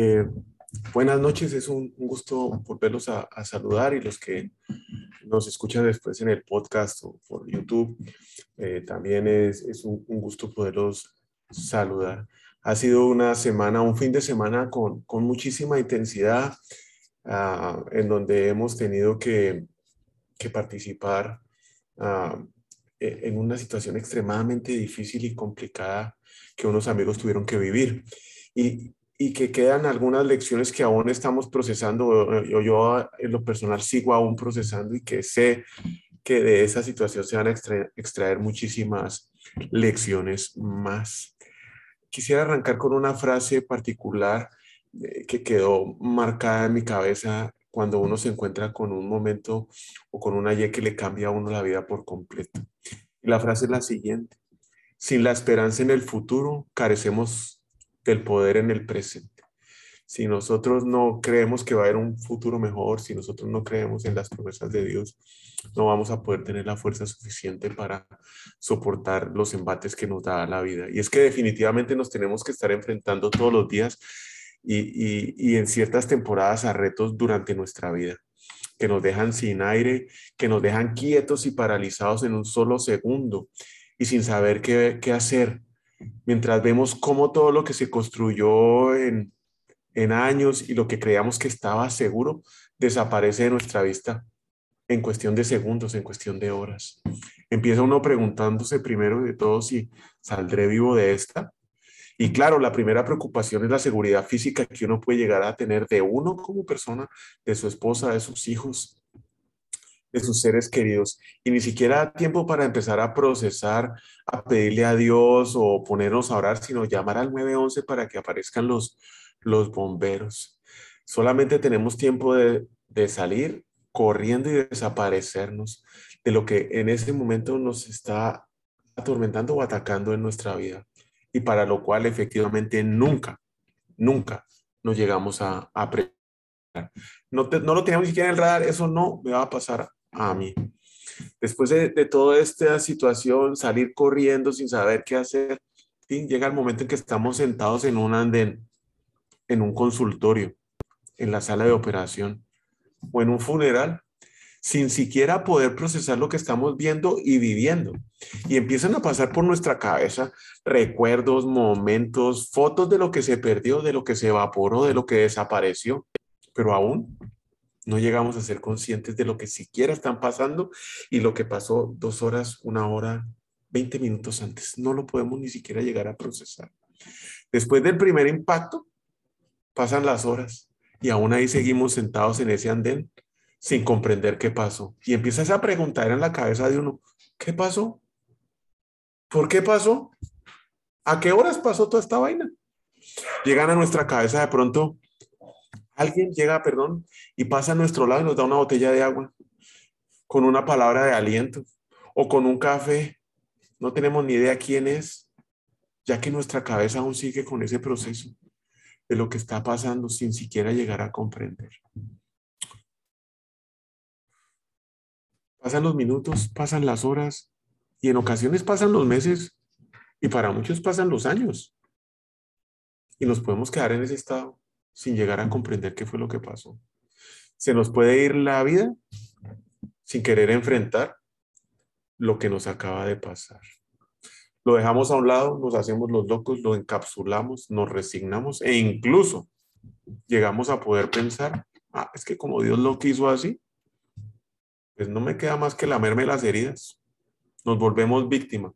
Eh, buenas noches, es un, gusto volverlos a, saludar y los que nos escuchan después en el podcast o por YouTube, eh, también es, un, gusto poderlos saludar. Ha sido una semana, un fin de semana con, muchísima intensidad, uh, en donde hemos tenido que, participar uh, en una situación extremadamente difícil y complicada que unos amigos tuvieron que vivir y, y que quedan algunas lecciones que aún estamos procesando. Yo, yo en lo personal sigo aún procesando y que sé que de esa situación se van a extraer, muchísimas lecciones más. Quisiera arrancar con una frase particular eh, que quedó marcada en mi cabeza cuando uno se encuentra con un momento o con una Y que le cambia a uno la vida por completo. La frase es la siguiente. Sin la esperanza en el futuro, carecemos del poder en el presente. Si nosotros no creemos que va a haber un futuro mejor, si nosotros no creemos en las promesas de Dios, no vamos a poder tener la fuerza suficiente para soportar los embates que nos da la vida. Y es que definitivamente nos tenemos que estar enfrentando todos los días y, en ciertas temporadas a retos durante nuestra vida que nos dejan sin aire, que nos dejan quietos y paralizados en un solo segundo y sin saber qué hacer, mientras vemos cómo todo lo que se construyó en, en años y lo que creíamos que estaba seguro desaparece de nuestra vista en cuestión de segundos, en cuestión de horas. Empieza uno preguntándose primero de todo si saldré vivo de esta. Y claro, la primera preocupación es la seguridad física que uno puede llegar a tener de uno como persona, de su esposa, de sus hijos, de sus seres queridos y ni siquiera tiempo para empezar a procesar, a pedirle a Dios o ponernos a orar, sino llamar al 911 para que aparezcan los, los bomberos. Solamente tenemos tiempo de, de salir corriendo y desaparecernos de lo que en ese momento nos está atormentando o atacando en nuestra vida y para lo cual efectivamente nunca, nunca nos llegamos a, a no, no, lo teníamos ni siquiera en el radar, eso no me va a pasar a mí. Después de, toda esta situación, salir corriendo sin saber qué hacer, llega el momento en que estamos sentados en un andén, en un consultorio, en la sala de operación o en un funeral, sin siquiera poder procesar lo que estamos viendo y viviendo. Y empiezan a pasar por nuestra cabeza recuerdos, momentos, fotos de lo que se perdió, de lo que se evaporó, de lo que desapareció, pero aún no llegamos a ser conscientes de lo que siquiera están pasando y lo que pasó dos horas, una hora, 20 minutos antes. No lo podemos ni siquiera llegar a procesar. Después del primer impacto, pasan las horas y aún ahí seguimos sentados en ese andén sin comprender qué pasó. Y empiezas a preguntar en la cabeza de uno, ¿qué pasó? ¿Por qué pasó? ¿A qué horas pasó toda esta vaina? Llegan a nuestra cabeza de pronto Alguien llega, perdón, y pasa a nuestro lado y nos da una botella de agua con una palabra de aliento o con un café. No tenemos ni idea quién es, ya que nuestra cabeza aún sigue con ese proceso de lo que está pasando sin siquiera llegar a comprender. Pasan los minutos, pasan las horas y en ocasiones pasan los meses y para muchos pasan los años. Y nos podemos quedar en ese estado sin llegar a comprender qué fue lo que pasó. Se nos puede ir la vida sin querer enfrentar lo que nos acaba de pasar. Lo dejamos a un lado, nos hacemos los locos, lo encapsulamos, nos resignamos e incluso llegamos a poder pensar, ah, es que como Dios lo quiso así, pues no me queda más que lamerme las heridas. Nos volvemos víctima.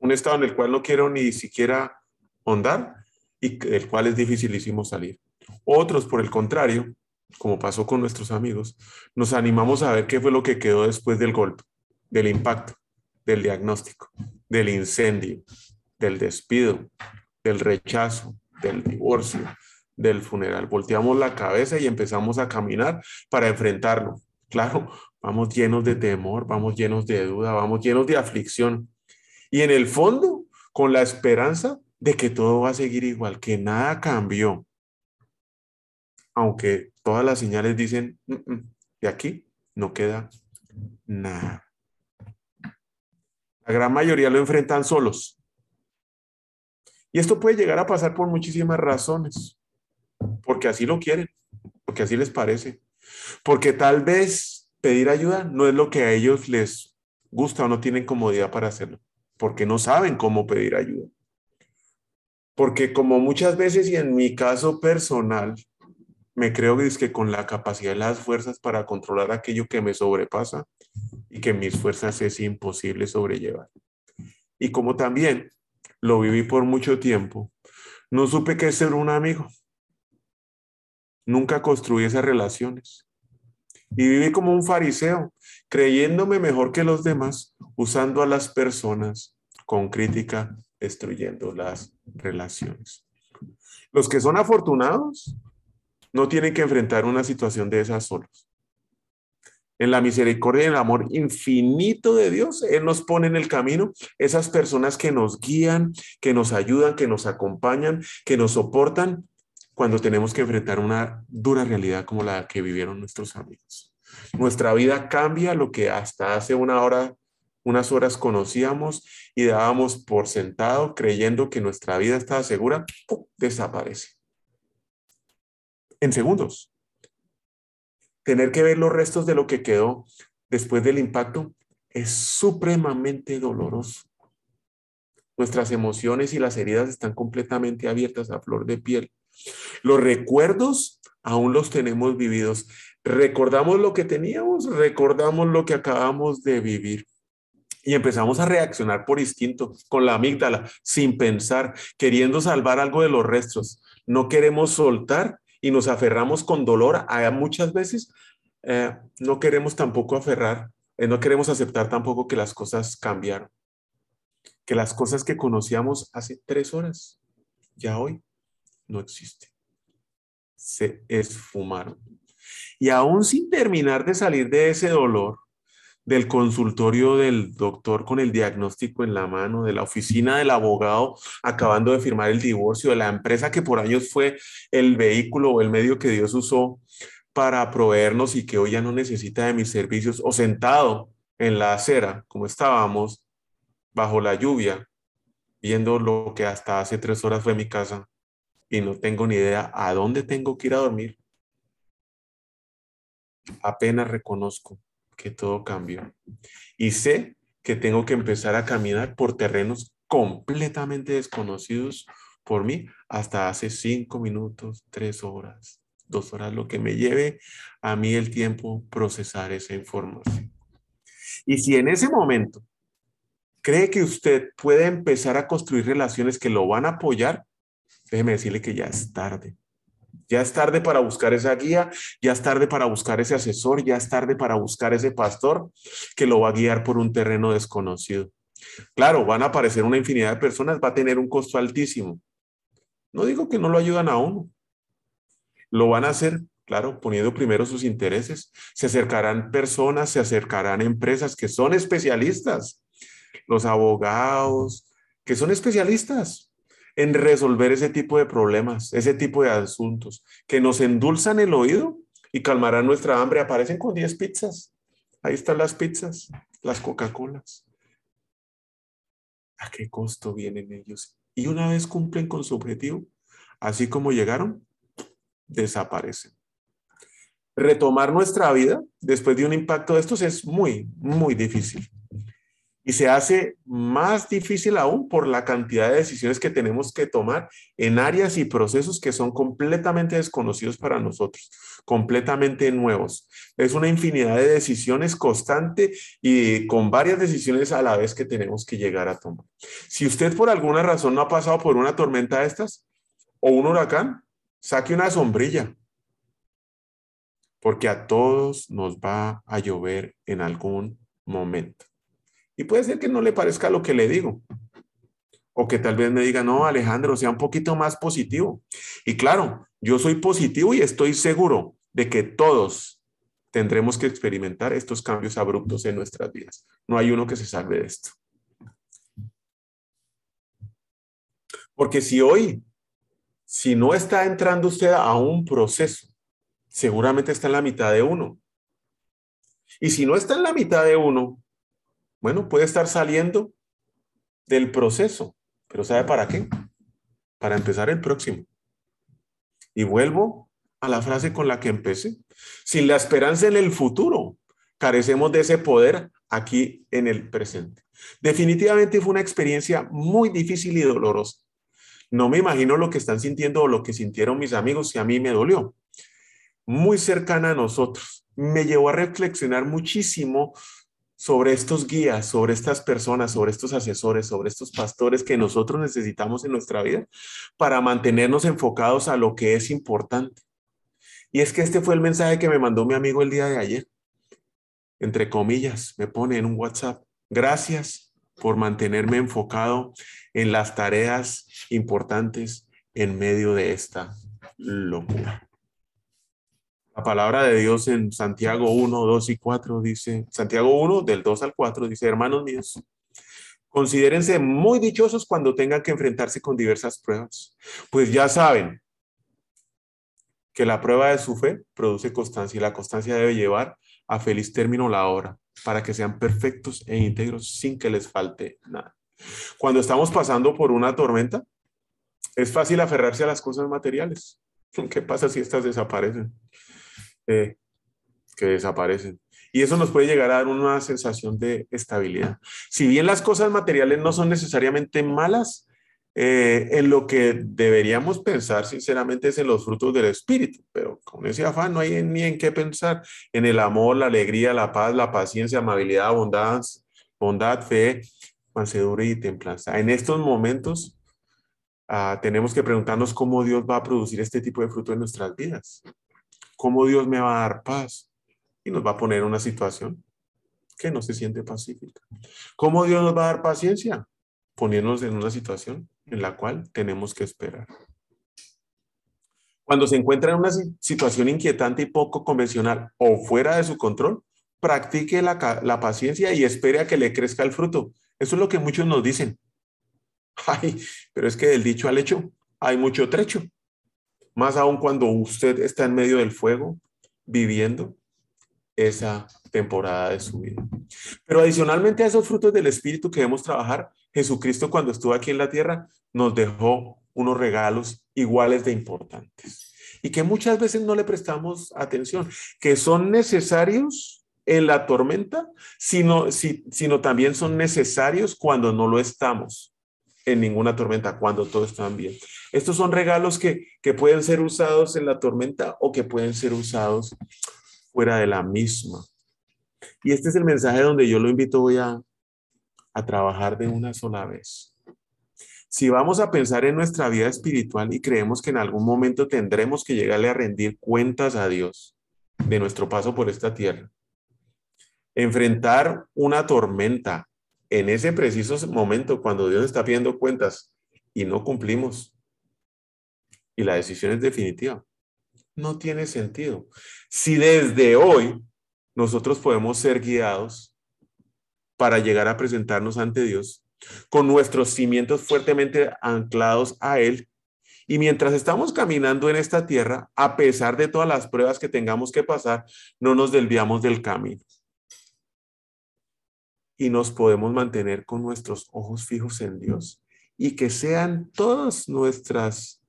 Un estado en el cual no quiero ni siquiera hondar y del cual es dificilísimo salir. Otros, por el contrario, como pasó con nuestros amigos, nos animamos a ver qué fue lo que quedó después del golpe, del impacto. del diagnóstico, del incendio, del despido, del rechazo, del divorcio, del funeral. Volteamos la cabeza y empezamos a caminar para enfrentarlo. Claro, vamos llenos de temor, vamos llenos de duda, vamos llenos de aflicción. Y en el fondo, con la esperanza de que todo va a seguir igual, que nada cambió. Aunque todas las señales dicen, mm, mm, de aquí no queda nada. La gran mayoría lo enfrentan solos. Y esto puede llegar a pasar por muchísimas razones. Porque así lo quieren, porque así les parece. Porque tal vez pedir ayuda no es lo que a ellos les gusta o no tienen comodidad para hacerlo. Porque no saben cómo pedir ayuda. Porque como muchas veces y en mi caso personal, me creo que es que con la capacidad de las fuerzas para controlar aquello que me sobrepasa y que mis fuerzas es imposible sobrellevar. Y como también lo viví por mucho tiempo, no supe qué ser un amigo. Nunca construí esas relaciones. Y viví como un fariseo, creyéndome mejor que los demás, usando a las personas con crítica, destruyendo las relaciones. Los que son afortunados no tienen que enfrentar una situación de esas solos en la misericordia y en el amor infinito de Dios, Él nos pone en el camino esas personas que nos guían, que nos ayudan, que nos acompañan, que nos soportan cuando tenemos que enfrentar una dura realidad como la que vivieron nuestros amigos. Nuestra vida cambia lo que hasta hace una hora, unas horas conocíamos y dábamos por sentado creyendo que nuestra vida estaba segura, desaparece. En segundos tener que ver los restos de lo que quedó después del impacto es supremamente doloroso. Nuestras emociones y las heridas están completamente abiertas a flor de piel. Los recuerdos aún los tenemos vividos. Recordamos lo que teníamos, recordamos lo que acabamos de vivir. Y empezamos a reaccionar por instinto, con la amígdala, sin pensar, queriendo salvar algo de los restos. No queremos soltar y nos aferramos con dolor a muchas veces, eh, no queremos tampoco aferrar, eh, no queremos aceptar tampoco que las cosas cambiaron, que las cosas que conocíamos hace tres horas, ya hoy no existen, se esfumaron. Y aún sin terminar de salir de ese dolor, del consultorio del doctor con el diagnóstico en la mano, de la oficina del abogado acabando de firmar el divorcio, de la empresa que por años fue el vehículo o el medio que Dios usó para proveernos y que hoy ya no necesita de mis servicios, o sentado en la acera, como estábamos, bajo la lluvia, viendo lo que hasta hace tres horas fue mi casa y no tengo ni idea a dónde tengo que ir a dormir. Apenas reconozco que todo cambió. Y sé que tengo que empezar a caminar por terrenos completamente desconocidos por mí hasta hace cinco minutos, tres horas, dos horas, lo que me lleve a mí el tiempo procesar esa información. Y si en ese momento cree que usted puede empezar a construir relaciones que lo van a apoyar, déjeme decirle que ya es tarde. Ya es tarde para buscar esa guía, ya es tarde para buscar ese asesor, ya es tarde para buscar ese pastor que lo va a guiar por un terreno desconocido. Claro, van a aparecer una infinidad de personas, va a tener un costo altísimo. No digo que no lo ayudan a uno. Lo van a hacer, claro, poniendo primero sus intereses. Se acercarán personas, se acercarán empresas que son especialistas, los abogados, que son especialistas en resolver ese tipo de problemas, ese tipo de asuntos, que nos endulzan el oído y calmarán nuestra hambre. Aparecen con 10 pizzas. Ahí están las pizzas, las Coca-Colas. ¿A qué costo vienen ellos? Y una vez cumplen con su objetivo, así como llegaron, desaparecen. Retomar nuestra vida después de un impacto de estos es muy, muy difícil. Y se hace más difícil aún por la cantidad de decisiones que tenemos que tomar en áreas y procesos que son completamente desconocidos para nosotros, completamente nuevos. Es una infinidad de decisiones constante y con varias decisiones a la vez que tenemos que llegar a tomar. Si usted por alguna razón no ha pasado por una tormenta de estas o un huracán, saque una sombrilla, porque a todos nos va a llover en algún momento Y puede ser que no le parezca lo que le digo. O que tal vez me diga, no, Alejandro, sea un poquito más positivo. Y claro, yo soy positivo y estoy seguro de que todos tendremos que experimentar estos cambios abruptos en nuestras vidas. No hay uno que se salve de esto. Porque si hoy, si no está entrando usted a un proceso, seguramente está en la mitad de uno. Y si no está en la mitad de uno, bueno, puede estar saliendo del proceso, pero ¿sabe para qué? Para empezar el próximo. Y vuelvo a la frase con la que empecé. Sin la esperanza en el futuro, carecemos de ese poder aquí en el presente. Definitivamente fue una experiencia muy difícil y dolorosa. No me imagino lo que están sintiendo o lo que sintieron mis amigos y a mí me dolió. Muy cercana a nosotros. Me llevó a reflexionar muchísimo sobre estos guías, sobre estas personas, sobre estos asesores, sobre estos pastores que nosotros necesitamos en nuestra vida para mantenernos enfocados a lo que es importante. Y es que este fue el mensaje que me mandó mi amigo el día de ayer. Entre comillas, me pone en un WhatsApp. Gracias por mantenerme enfocado en las tareas importantes en medio de esta locura. La palabra de Dios en Santiago 1, 2 y 4 dice, Santiago 1, del 2 al 4 dice, hermanos míos, considérense muy dichosos cuando tengan que enfrentarse con diversas pruebas, pues ya saben que la prueba de su fe produce constancia y la constancia debe llevar a feliz término la obra para que sean perfectos e íntegros sin que les falte nada. Cuando estamos pasando por una tormenta, es fácil aferrarse a las cosas materiales. ¿Qué pasa si estas desaparecen? Eh, que desaparecen. Y eso nos puede llegar a dar una sensación de estabilidad. Si bien las cosas materiales no son necesariamente malas, eh, en lo que deberíamos pensar sinceramente es en los frutos del Espíritu, pero con ese afán no hay ni en qué pensar, en el amor, la alegría, la paz, la paciencia, amabilidad, bondad, bondad fe, mansedumbre y templanza. En estos momentos ah, tenemos que preguntarnos cómo Dios va a producir este tipo de fruto en nuestras vidas cómo Dios me va a dar paz y nos va a poner en una situación que no se siente pacífica. ¿Cómo Dios nos va a dar paciencia? Poniéndonos en una situación en la cual tenemos que esperar. Cuando se encuentra en una situación inquietante y poco convencional o fuera de su control, practique la, la, paciencia y espere a que le crezca el fruto. Eso es lo que muchos nos dicen. Ay, pero es que del dicho al hecho hay mucho trecho más aún cuando usted está en medio del fuego viviendo esa temporada de su vida. Pero adicionalmente a esos frutos del Espíritu que debemos trabajar, Jesucristo cuando estuvo aquí en la tierra nos dejó unos regalos iguales de importantes y que muchas veces no le prestamos atención, que son necesarios en la tormenta, sino, sino también son necesarios cuando no lo estamos en ninguna tormenta, cuando todo está bien. Estos son regalos que, pueden ser usados en la tormenta o que pueden ser usados fuera de la misma. Y este es el mensaje donde yo lo invito a, a trabajar de una sola vez. Si vamos a pensar en nuestra vida espiritual y creemos que en algún momento tendremos que llegarle a rendir cuentas a Dios de nuestro paso por esta tierra, enfrentar una tormenta en ese preciso momento cuando Dios está pidiendo cuentas y no cumplimos, y la decisión es definitiva. No tiene sentido. Si desde hoy nosotros podemos ser guiados para llegar a presentarnos ante Dios con nuestros cimientos fuertemente anclados a Él, y mientras estamos caminando en esta tierra, a pesar de todas las pruebas que tengamos que pasar, no nos desviamos del camino. Y nos podemos mantener con nuestros ojos fijos en Dios y que sean todas nuestras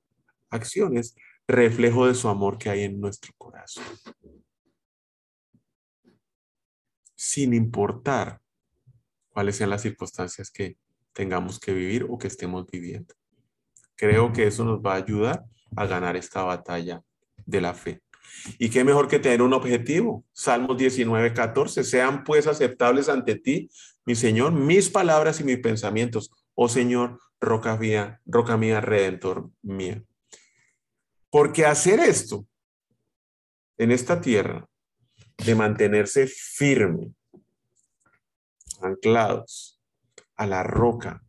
acciones reflejo de su amor que hay en nuestro corazón. Sin importar cuáles sean las circunstancias que tengamos que vivir o que estemos viviendo. Creo que eso nos va a ayudar a ganar esta batalla de la fe. Y qué mejor que tener un objetivo. Salmos 19, 14. Sean pues aceptables ante ti, mi Señor, mis palabras y mis pensamientos. Oh Señor, roca mía, roca mía, redentor mío. Porque hacer esto en esta tierra, de mantenerse firme, anclados a la roca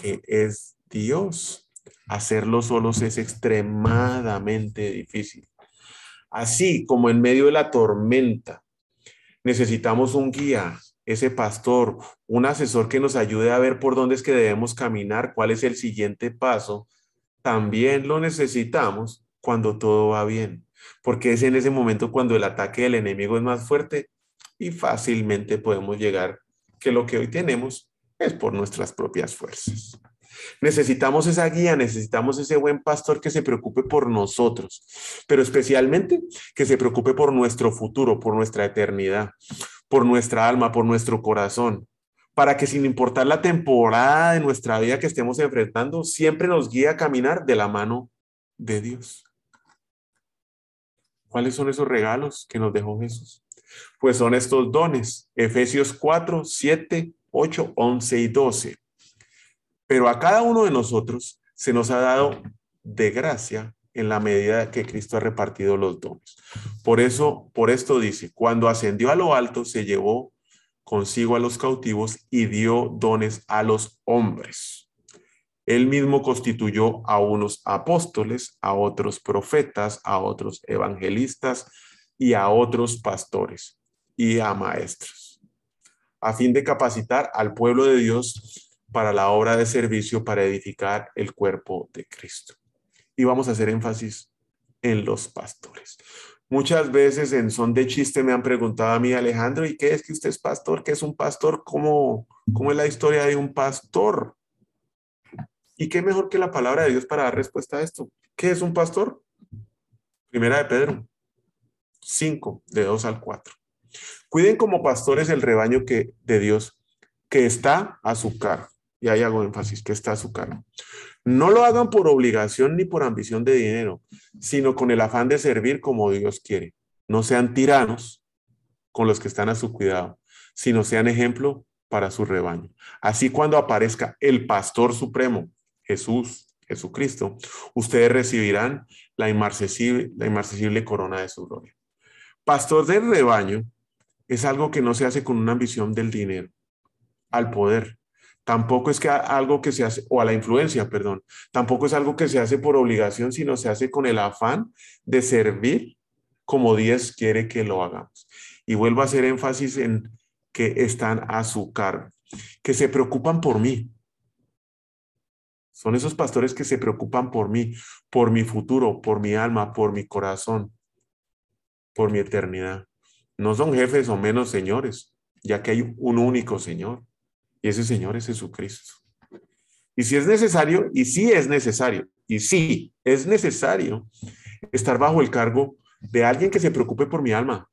que es Dios. Hacerlo solos es extremadamente difícil. Así como en medio de la tormenta necesitamos un guía, ese pastor, un asesor que nos ayude a ver por dónde es que debemos caminar, cuál es el siguiente paso, también lo necesitamos cuando todo va bien, porque es en ese momento cuando el ataque del enemigo es más fuerte y fácilmente podemos llegar que lo que hoy tenemos es por nuestras propias fuerzas. Necesitamos esa guía, necesitamos ese buen pastor que se preocupe por nosotros, pero especialmente que se preocupe por nuestro futuro, por nuestra eternidad, por nuestra alma, por nuestro corazón, para que sin importar la temporada de nuestra vida que estemos enfrentando, siempre nos guíe a caminar de la mano de Dios. ¿Cuáles son esos regalos que nos dejó Jesús? Pues son estos dones, Efesios 4, 7, 8, 11 y 12. Pero a cada uno de nosotros se nos ha dado de gracia en la medida que Cristo ha repartido los dones. Por eso, por esto dice, cuando ascendió a lo alto, se llevó consigo a los cautivos y dio dones a los hombres. Él mismo constituyó a unos apóstoles, a otros profetas, a otros evangelistas y a otros pastores y a maestros, a fin de capacitar al pueblo de Dios para la obra de servicio para edificar el cuerpo de Cristo. Y vamos a hacer énfasis en los pastores. Muchas veces en son de chiste me han preguntado a mí, Alejandro, ¿y qué es que usted es pastor? ¿Qué es un pastor? ¿Cómo, cómo es la historia de un pastor? ¿Y qué mejor que la palabra de Dios para dar respuesta a esto? ¿Qué es un pastor? Primera de Pedro 5, de 2 al 4. Cuiden como pastores el rebaño que, de Dios que está a su cargo y ahí hago énfasis, que está a su cargo. No lo hagan por obligación ni por ambición de dinero, sino con el afán de servir como Dios quiere. No sean tiranos con los que están a su cuidado, sino sean ejemplo para su rebaño. Así cuando aparezca el pastor supremo, Jesús, Jesucristo, ustedes recibirán la inmarcesible, la corona de su gloria. Pastor del rebaño es algo que no se hace con una ambición del dinero, al poder, Tampoco es que algo que se hace, o a la influencia, perdón, tampoco es algo que se hace por obligación, sino se hace con el afán de servir como Dios quiere que lo hagamos. Y vuelvo a hacer énfasis en que están a su cargo, que se preocupan por mí. Son esos pastores que se preocupan por mí, por mi futuro, por mi alma, por mi corazón, por mi eternidad. No son jefes o menos señores, ya que hay un único Señor. Y ese Señor es Jesucristo. Y si es necesario, y si es necesario, y si es necesario estar bajo el cargo de alguien que se preocupe por mi alma,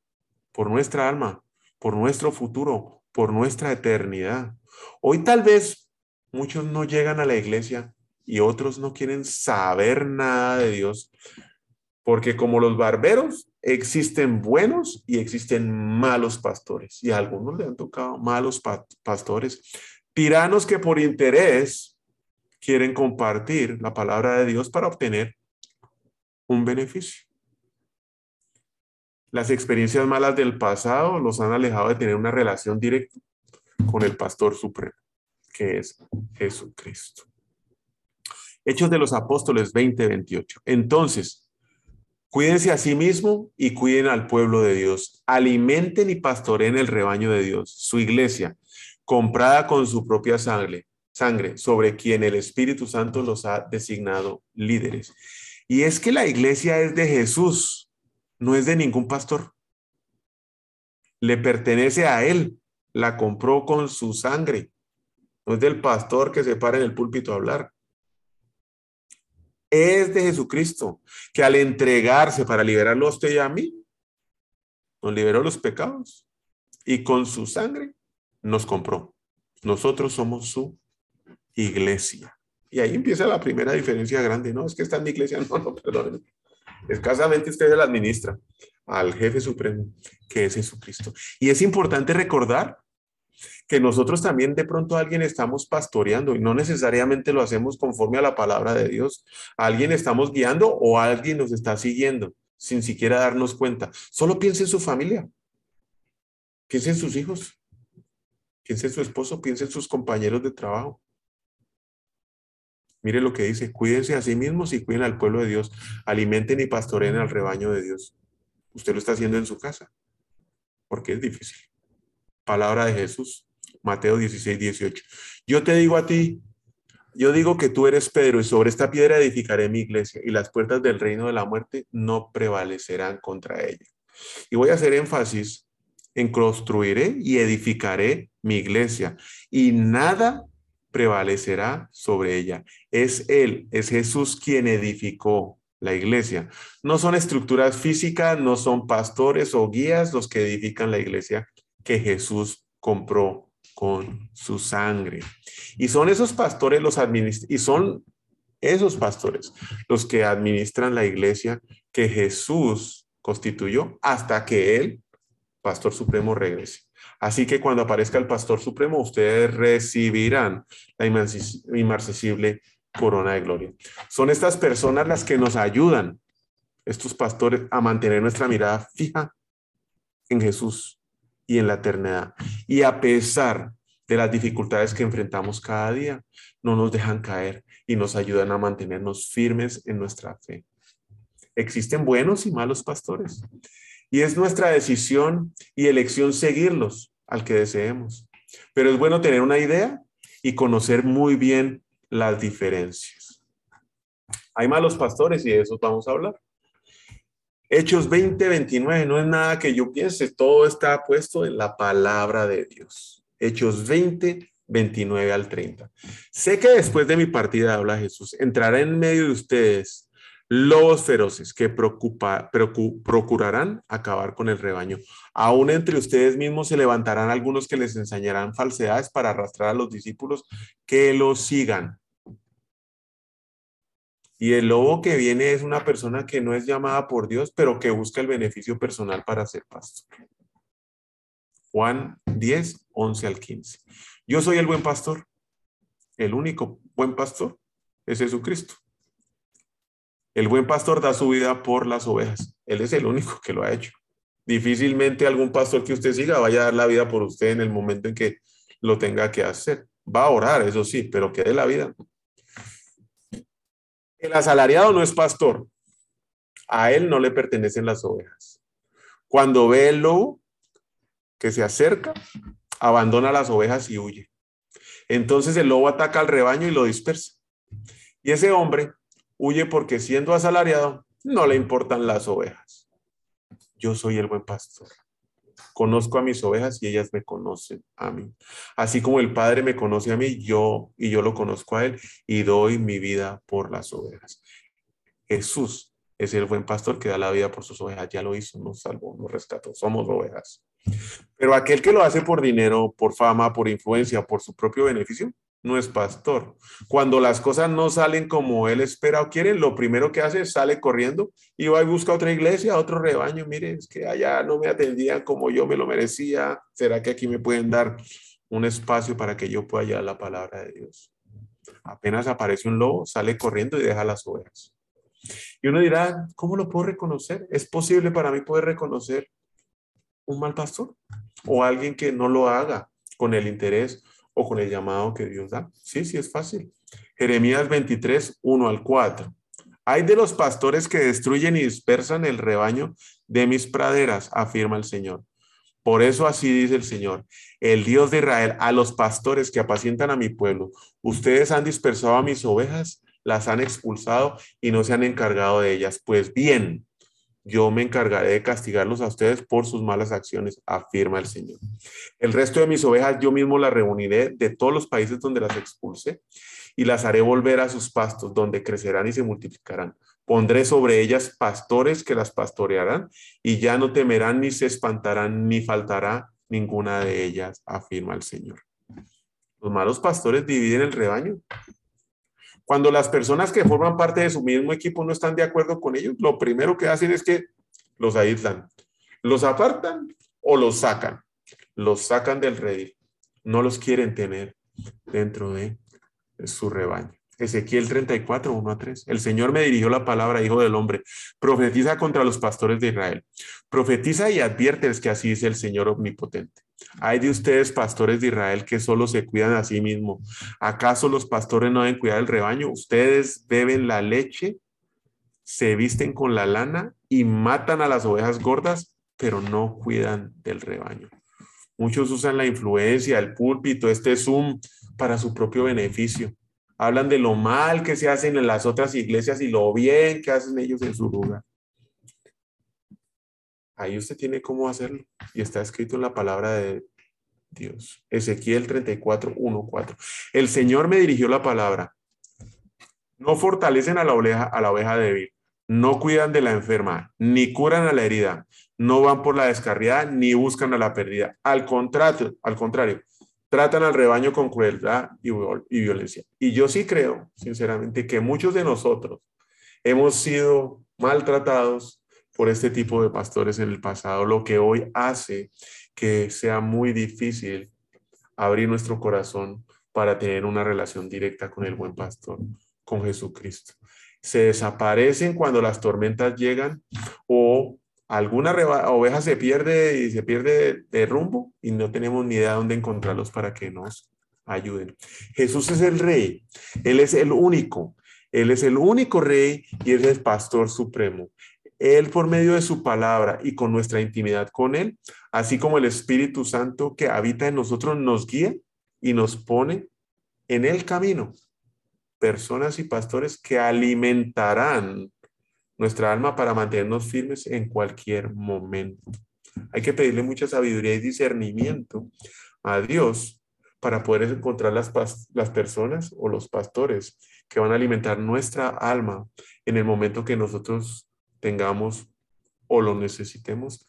por nuestra alma, por nuestro futuro, por nuestra eternidad. Hoy tal vez muchos no llegan a la iglesia y otros no quieren saber nada de Dios, porque como los barberos existen buenos y existen malos pastores. Y a algunos le han tocado malos pastores, tiranos que por interés quieren compartir la palabra de Dios para obtener un beneficio. Las experiencias malas del pasado los han alejado de tener una relación directa con el pastor supremo, que es Jesucristo. Hechos de los Apóstoles 20-28. Entonces, Cuídense a sí mismo y cuiden al pueblo de Dios. Alimenten y pastoreen el rebaño de Dios, su iglesia, comprada con su propia sangre, sangre, sobre quien el Espíritu Santo los ha designado líderes. Y es que la iglesia es de Jesús, no es de ningún pastor. Le pertenece a él, la compró con su sangre. No es del pastor que se para en el púlpito a hablar es de Jesucristo, que al entregarse para liberarlo a usted y a mí, nos liberó los pecados y con su sangre nos compró. Nosotros somos su iglesia. Y ahí empieza la primera diferencia grande. No, es que está en mi iglesia. No, no, perdón. Escasamente usted la administra al jefe supremo, que es Jesucristo. Y es importante recordar que nosotros también de pronto alguien estamos pastoreando y no necesariamente lo hacemos conforme a la palabra de Dios. alguien estamos guiando o alguien nos está siguiendo sin siquiera darnos cuenta. Solo piense en su familia. Piense en sus hijos. Piense en su esposo, piense en sus compañeros de trabajo. Mire lo que dice, cuídense a sí mismos y cuiden al pueblo de Dios, alimenten y pastoreen al rebaño de Dios. Usted lo está haciendo en su casa, porque es difícil. Palabra de Jesús, Mateo 16, 18. Yo te digo a ti, yo digo que tú eres Pedro y sobre esta piedra edificaré mi iglesia y las puertas del reino de la muerte no prevalecerán contra ella. Y voy a hacer énfasis en construiré y edificaré mi iglesia y nada prevalecerá sobre ella. Es Él, es Jesús quien edificó la iglesia. No son estructuras físicas, no son pastores o guías los que edifican la iglesia que Jesús compró con su sangre. Y son esos pastores los y son esos pastores los que administran la iglesia que Jesús constituyó hasta que él, pastor supremo, regrese. Así que cuando aparezca el Pastor Supremo, ustedes recibirán la inmarcesible corona de gloria. Son estas personas las que nos ayudan, estos pastores, a mantener nuestra mirada fija en Jesús y en la eternidad. Y a pesar de las dificultades que enfrentamos cada día, no nos dejan caer y nos ayudan a mantenernos firmes en nuestra fe. Existen buenos y malos pastores. Y es nuestra decisión y elección seguirlos al que deseemos. Pero es bueno tener una idea y conocer muy bien las diferencias. Hay malos pastores y de eso vamos a hablar. Hechos 20, 29, no es nada que yo piense, todo está puesto en la palabra de Dios. Hechos 20, 29 al 30. Sé que después de mi partida, habla Jesús, entrará en medio de ustedes lobos feroces que procurarán acabar con el rebaño. Aún entre ustedes mismos se levantarán algunos que les enseñarán falsedades para arrastrar a los discípulos que los sigan. Y el lobo que viene es una persona que no es llamada por Dios, pero que busca el beneficio personal para ser pastor. Juan 10, 11 al 15. Yo soy el buen pastor. El único buen pastor es Jesucristo. El buen pastor da su vida por las ovejas. Él es el único que lo ha hecho. Difícilmente algún pastor que usted siga vaya a dar la vida por usted en el momento en que lo tenga que hacer. Va a orar, eso sí, pero que dé la vida. El asalariado no es pastor. A él no le pertenecen las ovejas. Cuando ve el lobo que se acerca, abandona las ovejas y huye. Entonces el lobo ataca al rebaño y lo dispersa. Y ese hombre Huye porque siendo asalariado no le importan las ovejas. Yo soy el buen pastor. Conozco a mis ovejas y ellas me conocen a mí. Así como el Padre me conoce a mí, yo y yo lo conozco a él y doy mi vida por las ovejas. Jesús es el buen pastor que da la vida por sus ovejas. Ya lo hizo, nos salvó, nos rescató. Somos ovejas. Pero aquel que lo hace por dinero, por fama, por influencia, por su propio beneficio, no es pastor. Cuando las cosas no salen como él espera o quiere, lo primero que hace es sale corriendo y va y busca otra iglesia, otro rebaño. Mire, es que allá no me atendían como yo me lo merecía. ¿Será que aquí me pueden dar un espacio para que yo pueda llevar la palabra de Dios? Apenas aparece un lobo, sale corriendo y deja las ovejas. Y uno dirá, ¿cómo lo puedo reconocer? ¿Es posible para mí poder reconocer un mal pastor o alguien que no lo haga con el interés o con el llamado que Dios da. Sí, sí, es fácil. Jeremías 23, 1 al 4. Hay de los pastores que destruyen y dispersan el rebaño de mis praderas, afirma el Señor. Por eso así dice el Señor, el Dios de Israel, a los pastores que apacientan a mi pueblo. Ustedes han dispersado a mis ovejas, las han expulsado y no se han encargado de ellas. Pues bien, yo me encargaré de castigarlos a ustedes por sus malas acciones, afirma el Señor. El resto de mis ovejas yo mismo las reuniré de todos los países donde las expulse y las haré volver a sus pastos, donde crecerán y se multiplicarán. Pondré sobre ellas pastores que las pastorearán y ya no temerán ni se espantarán ni faltará ninguna de ellas, afirma el Señor. Los malos pastores dividen el rebaño cuando las personas que forman parte de su mismo equipo no están de acuerdo con ellos, lo primero que hacen es que los aíslan, los apartan o los sacan, los sacan del redil, no los quieren tener dentro de su rebaño. Ezequiel 34, 1 a 3. El Señor me dirigió la palabra, hijo del hombre. Profetiza contra los pastores de Israel. Profetiza y adviertes que así dice el Señor omnipotente. Hay de ustedes, pastores de Israel, que solo se cuidan a sí mismos. ¿Acaso los pastores no deben cuidar el rebaño? Ustedes beben la leche, se visten con la lana y matan a las ovejas gordas, pero no cuidan del rebaño. Muchos usan la influencia, el púlpito, este Zoom para su propio beneficio hablan de lo mal que se hacen en las otras iglesias y lo bien que hacen ellos en su lugar. Ahí usted tiene cómo hacerlo y está escrito en la palabra de Dios. Ezequiel 34, 1, 4. El Señor me dirigió la palabra. No fortalecen a la oveja, a la oveja débil, no cuidan de la enferma, ni curan a la herida, no van por la descarriada, ni buscan a la perdida. Al contrario, al contrario, tratan al rebaño con crueldad y, violencia. Y yo sí creo, sinceramente, que muchos de nosotros hemos sido maltratados por este tipo de pastores en el pasado, lo que hoy hace que sea muy difícil abrir nuestro corazón para tener una relación directa con el buen pastor, con Jesucristo. Se desaparecen cuando las tormentas llegan o alguna oveja se pierde y se pierde de rumbo y no tenemos ni idea de dónde encontrarlos para que nos ayuden. Jesús es el rey, Él es el único, Él es el único rey y es el pastor supremo. Él por medio de su palabra y con nuestra intimidad con Él, así como el Espíritu Santo que habita en nosotros, nos guía y nos pone en el camino. Personas y pastores que alimentarán nuestra alma para mantenernos firmes en cualquier momento. Hay que pedirle mucha sabiduría y discernimiento a Dios para poder encontrar las, las personas o los pastores que van a alimentar nuestra alma en el momento que nosotros tengamos o lo necesitemos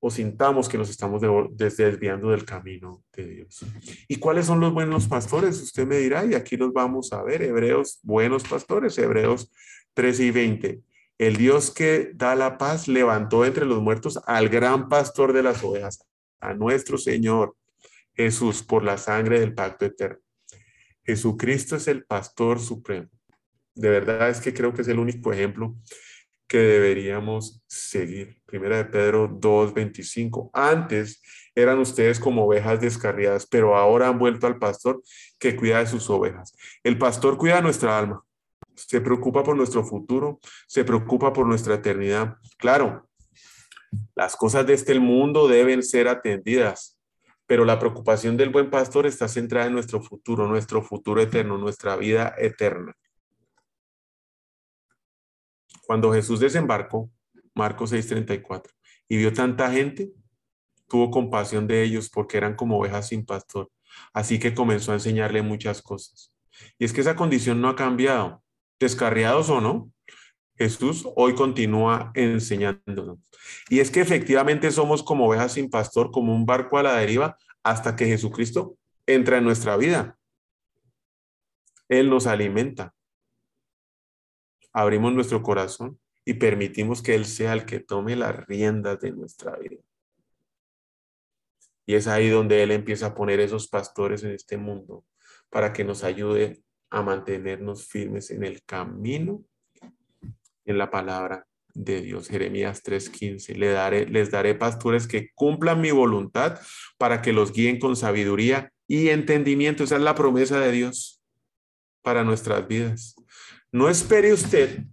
o sintamos que nos estamos desviando del camino de Dios. ¿Y cuáles son los buenos pastores? Usted me dirá, y aquí los vamos a ver, Hebreos, buenos pastores, Hebreos 13 y 20. El Dios que da la paz levantó entre los muertos al gran pastor de las ovejas, a nuestro Señor Jesús, por la sangre del pacto eterno. Jesucristo es el pastor supremo. De verdad es que creo que es el único ejemplo que deberíamos seguir. Primera de Pedro 2:25. Antes eran ustedes como ovejas descarriadas, pero ahora han vuelto al pastor que cuida de sus ovejas. El pastor cuida nuestra alma se preocupa por nuestro futuro, se preocupa por nuestra eternidad. Claro, las cosas de este mundo deben ser atendidas, pero la preocupación del buen pastor está centrada en nuestro futuro, nuestro futuro eterno, nuestra vida eterna. Cuando Jesús desembarcó, Marcos 6:34, y vio tanta gente, tuvo compasión de ellos porque eran como ovejas sin pastor. Así que comenzó a enseñarle muchas cosas. Y es que esa condición no ha cambiado descarriados o no, Jesús hoy continúa enseñándonos. Y es que efectivamente somos como ovejas sin pastor, como un barco a la deriva, hasta que Jesucristo entra en nuestra vida. Él nos alimenta. Abrimos nuestro corazón y permitimos que Él sea el que tome las riendas de nuestra vida. Y es ahí donde Él empieza a poner esos pastores en este mundo para que nos ayude a mantenernos firmes en el camino, en la palabra de Dios. Jeremías 3:15. Le daré, les daré pastores que cumplan mi voluntad para que los guíen con sabiduría y entendimiento. Esa es la promesa de Dios para nuestras vidas. No espere usted,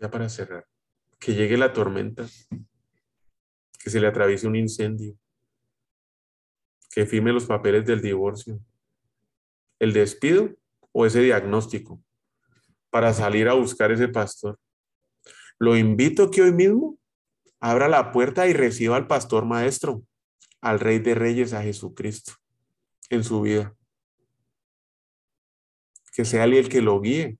ya para cerrar, que llegue la tormenta, que se le atraviese un incendio, que firme los papeles del divorcio, el despido o ese diagnóstico para salir a buscar ese pastor. Lo invito que hoy mismo abra la puerta y reciba al pastor maestro, al Rey de Reyes, a Jesucristo en su vida. Que sea él el que lo guíe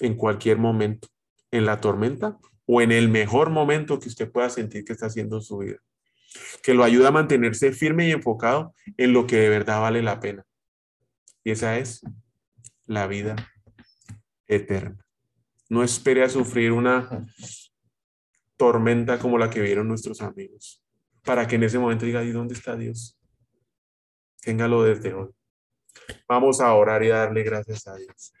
en cualquier momento, en la tormenta o en el mejor momento que usted pueda sentir que está haciendo su vida. Que lo ayude a mantenerse firme y enfocado en lo que de verdad vale la pena. Y esa es la vida eterna. No espere a sufrir una tormenta como la que vieron nuestros amigos, para que en ese momento diga, ¿y dónde está Dios? Téngalo desde hoy. Vamos a orar y a darle gracias a Dios.